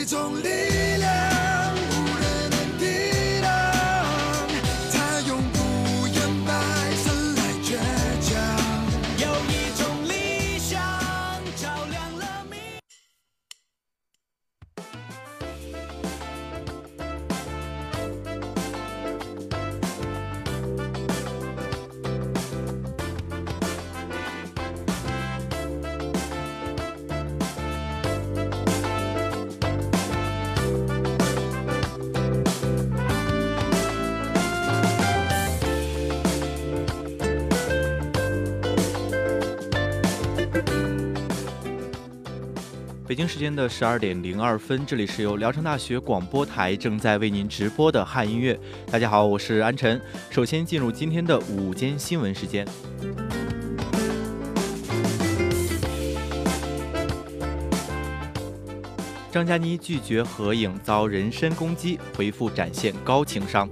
一种力量。北京时间的十二点零二分，这里是由聊城大学广播台正在为您直播的汉音乐。大家好，我是安晨。首先进入今天的午间新闻时间。张嘉倪拒绝合影遭人身攻击，回复展现高情商。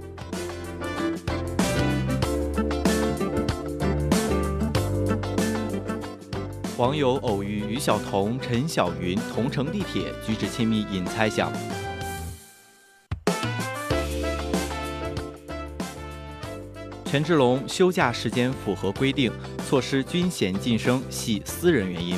网友偶遇于晓彤、陈小云同乘地铁，举止亲密引猜想。权志龙休假时间符合规定，措施军衔晋升系私人原因。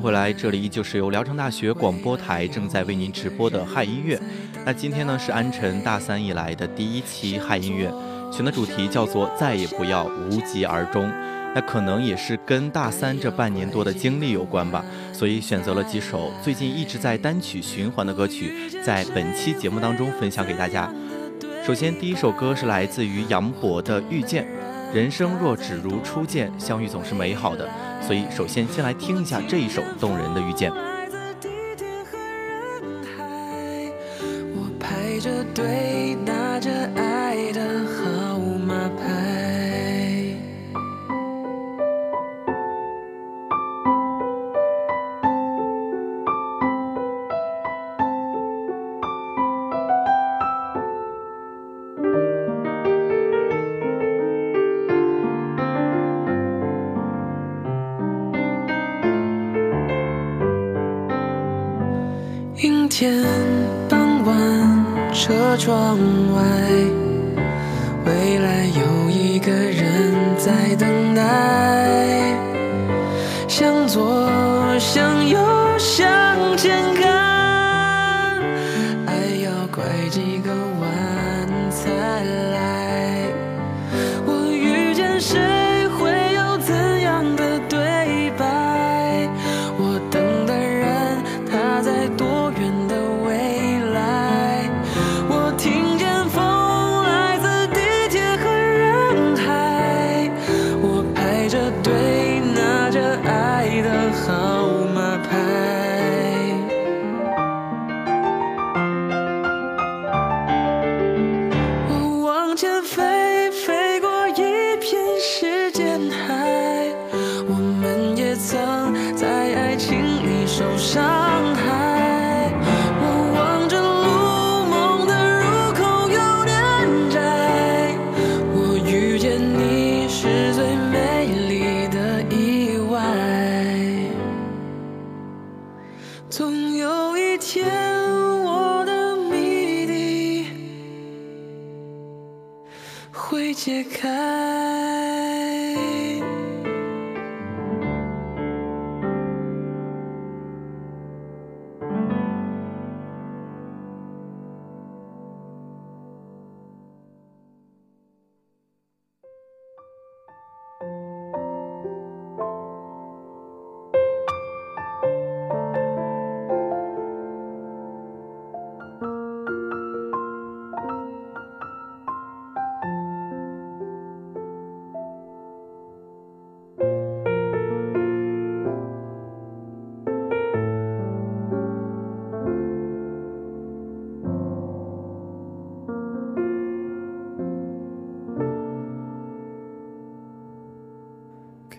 回来，这里依旧是由聊城大学广播台正在为您直播的嗨音乐。那今天呢是安晨大三以来的第一期嗨音乐，选的主题叫做再也不要无疾而终。那可能也是跟大三这半年多的经历有关吧，所以选择了几首最近一直在单曲循环的歌曲，在本期节目当中分享给大家。首先第一首歌是来自于杨博的《遇见》，人生若只如初见，相遇总是美好的。所以，首先先来听一下这一首动人的遇见。拐几个弯总有一天，我的谜底会解开。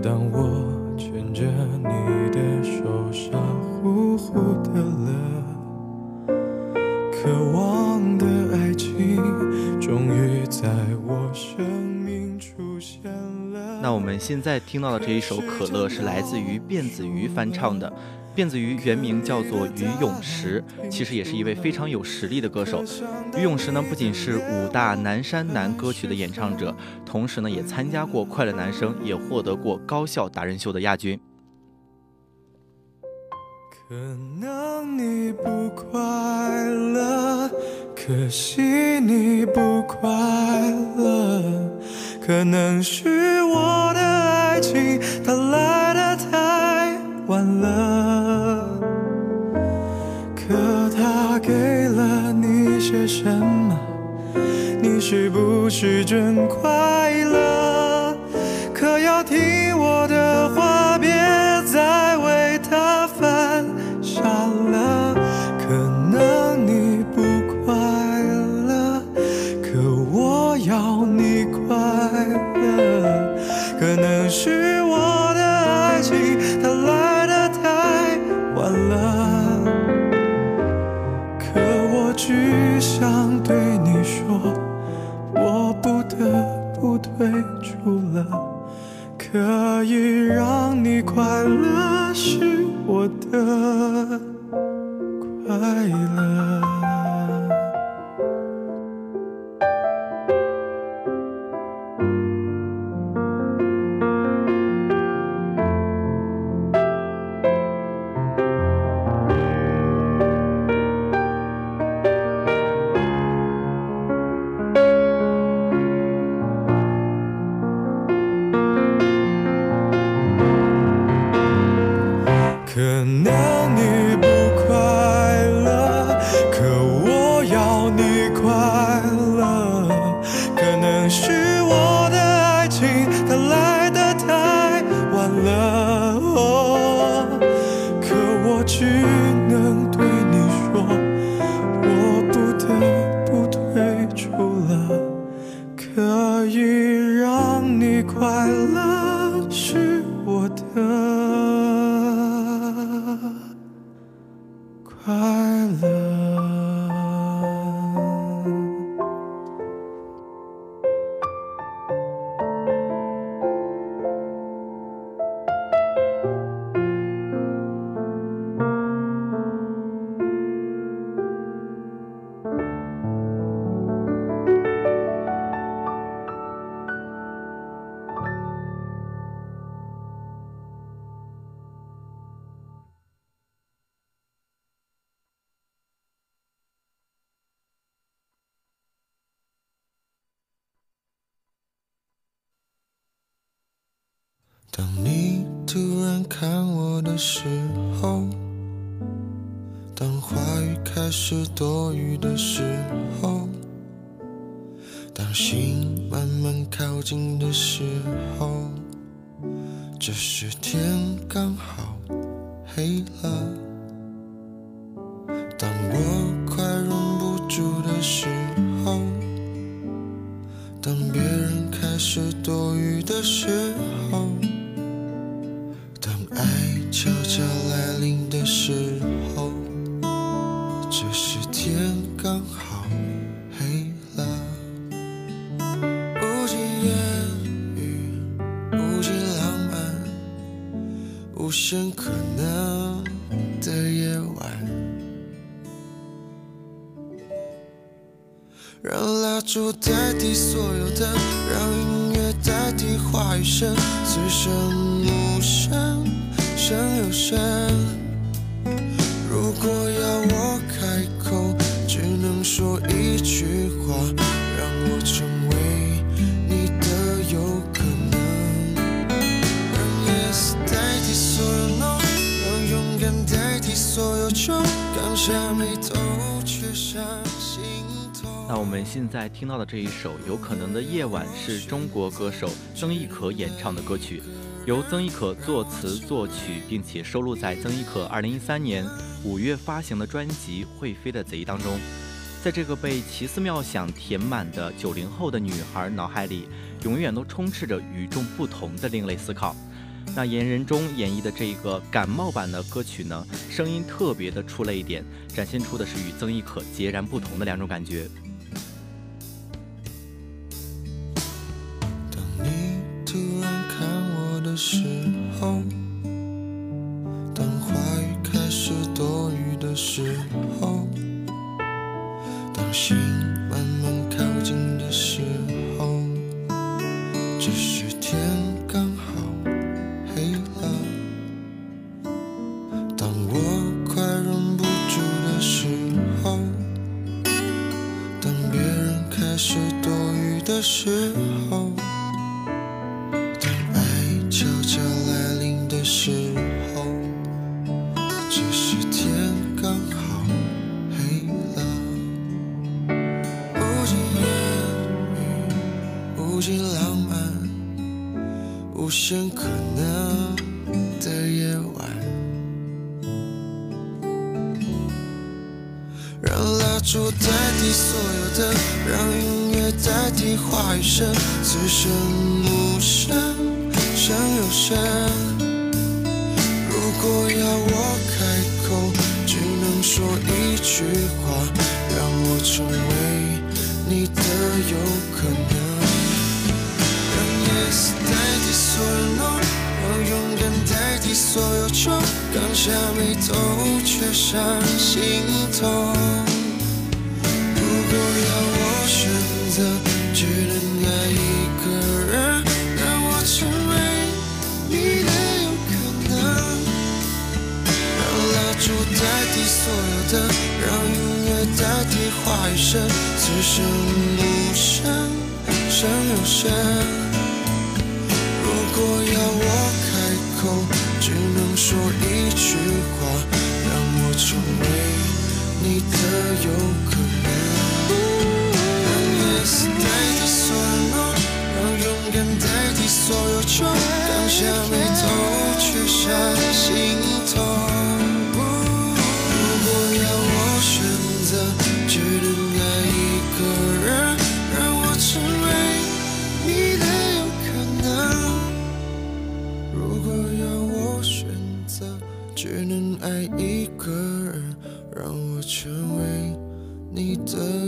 当我现在听到的这一首《可乐》是来自于辫子鱼翻唱的。辫子鱼原名叫做于永石，其实也是一位非常有实力的歌手。于永石呢，不仅是五大南山南歌曲的演唱者，同时呢，也参加过《快乐男声》，也获得过高校达人秀的亚军。可能你不快乐，可惜你不快乐，可能是我的爱情它来的太晚了。可他给了你些什么？你是不是真快乐？想对你说，我不得不退出了。可以让你快乐是我的快乐。当你突然看我的时候，当话语开始多余的时候，当心慢慢靠近的时候，这时天刚好黑了。当我快忍不住的时候，当别人开始多余的时候，无限可能的夜晚。让蜡烛代替所有的，让音乐代替话语声，此生无声胜有声。那我们现在听到的这一首《有可能的夜晚》是中国歌手曾轶可演唱的歌曲，由曾轶可作词作曲，并且收录在曾轶可2013年五月发行的专辑《会飞的贼》当中。在这个被奇思妙想填满的九零后的女孩脑海里，永远都充斥着与众不同的另类思考。那颜人中演绎的这个感冒版的歌曲呢，声音特别的出了一点，展现出的是与曾轶可截然不同的两种感觉。无限可能的夜晚。让蜡烛代替所有的，让音乐代替话语声，此生无声胜有声。如果要我开口，只能说一句话，让我成为你的有可能。让 yes 代替所有 no，让勇敢代替所有穷，刚下眉头却上心头。如果要我选择，只能爱一个人，让我成为你的有可能。让蜡烛代替所有的，让音乐代替话语声，此生无声胜有声。如果要我开口，只能说一句话，让我成为你的有可能。让 yes 代替所有让勇敢代替所有穷，刚下眉头却上心你的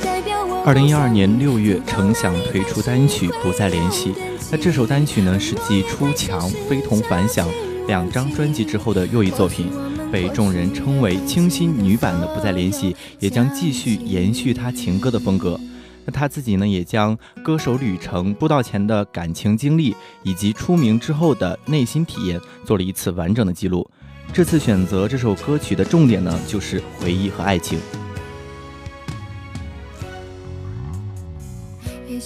二零一二年六月，程响推出单曲《不再联系》。那这首单曲呢，是继《出墙》《非同凡响》两张专辑之后的又一作品，被众人称为清新女版的《不再联系》，也将继续延续她情歌的风格。那她自己呢，也将歌手旅程、出道前的感情经历以及出名之后的内心体验做了一次完整的记录。这次选择这首歌曲的重点呢，就是回忆和爱情。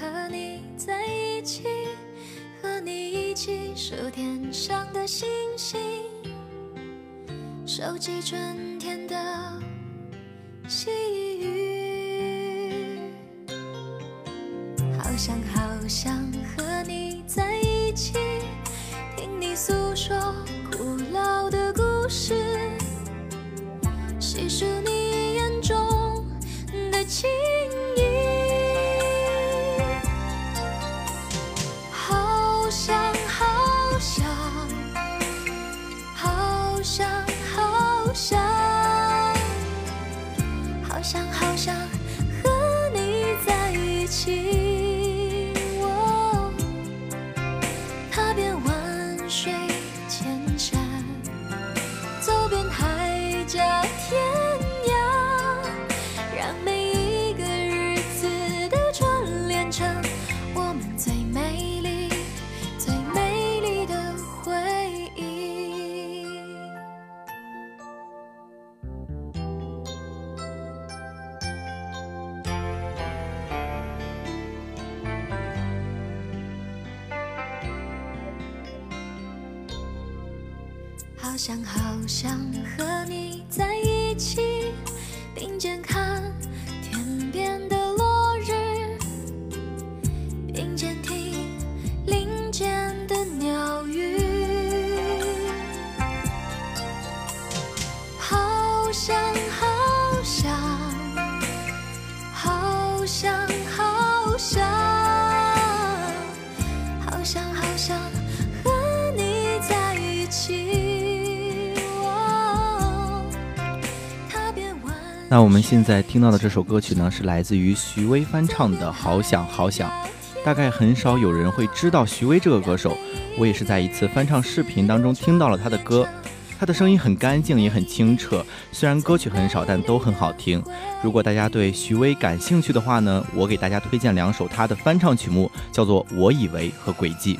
和你在一起，和你一起数天上的星星，收集春天的细雨。好想好想和你在一起，听你诉说一好想好想和你在一起，那我们现在听到的这首歌曲呢，是来自于徐威翻唱的《好想好想》。大概很少有人会知道徐威这个歌手，我也是在一次翻唱视频当中听到了他的歌。他的声音很干净，也很清澈。虽然歌曲很少，但都很好听。如果大家对徐威感兴趣的话呢，我给大家推荐两首他的翻唱曲目，叫做《我以为》和《轨迹》。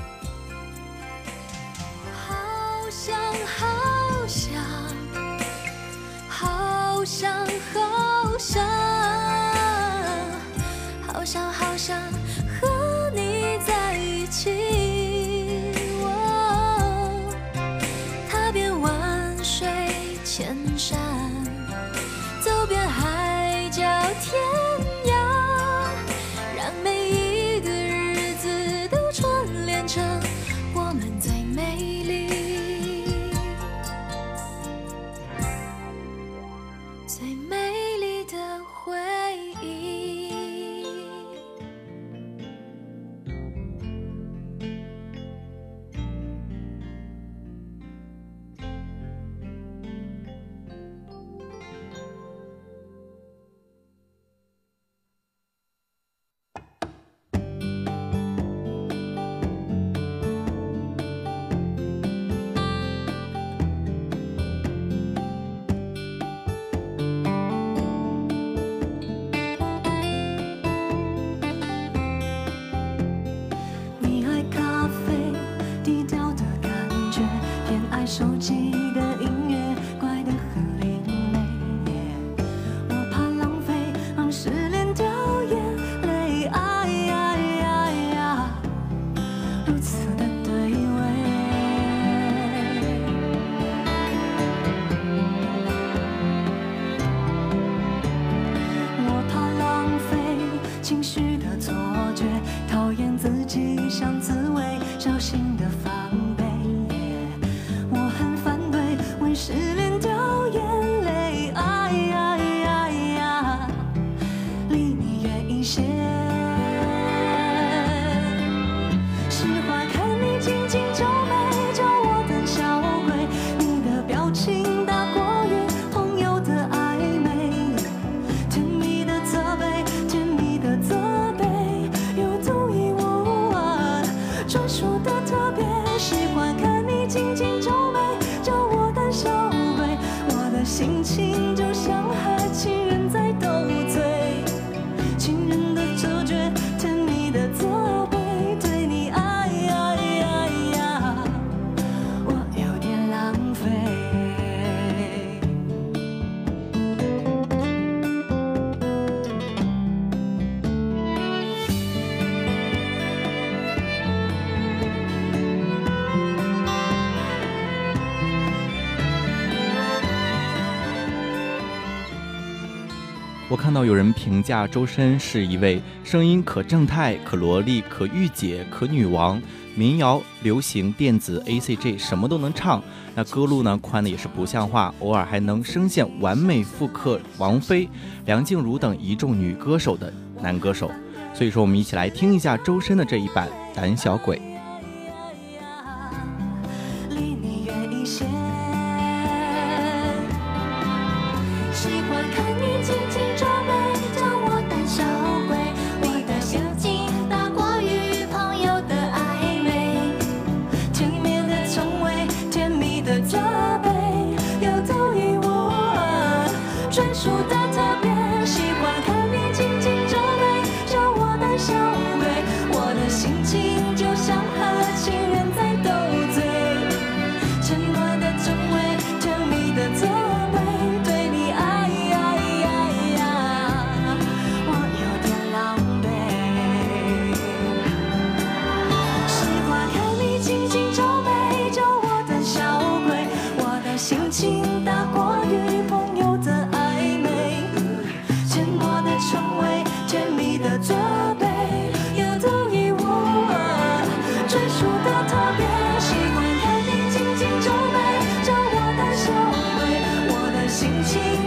情绪看到有人评价周深是一位声音可正太、可萝莉、可御姐、可女王，民谣、流行、电子、A C G 什么都能唱。那歌路呢宽的也是不像话，偶尔还能声线完美复刻王菲、梁静茹等一众女歌手的男歌手。所以说，我们一起来听一下周深的这一版《胆小鬼》。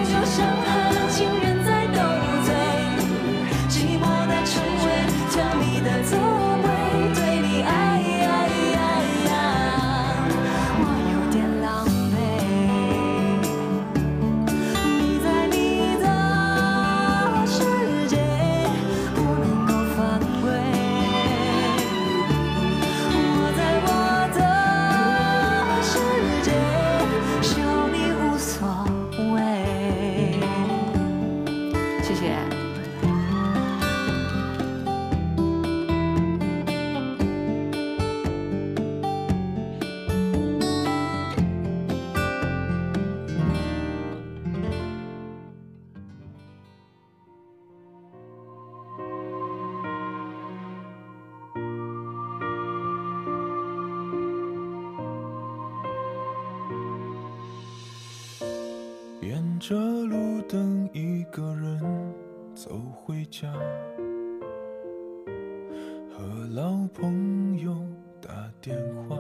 就像和情人着路灯，一个人走回家，和老朋友打电话。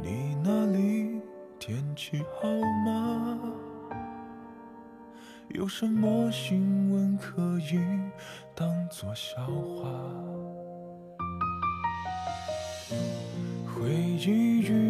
你那里天气好吗？有什么新闻可以当作笑话？回忆与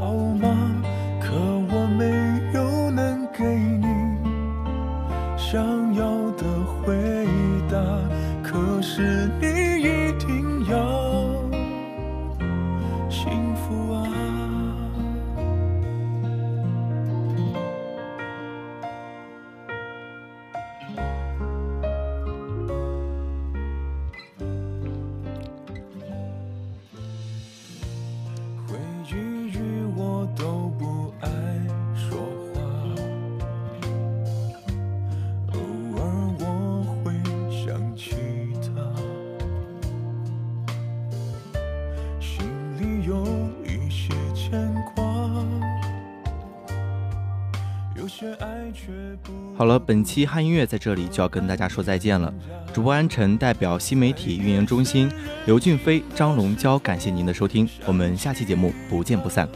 好了，本期汉音乐在这里就要跟大家说再见了。主播安晨代表新媒体运营中心刘俊飞、张龙娇，感谢您的收听，我们下期节目不见不散。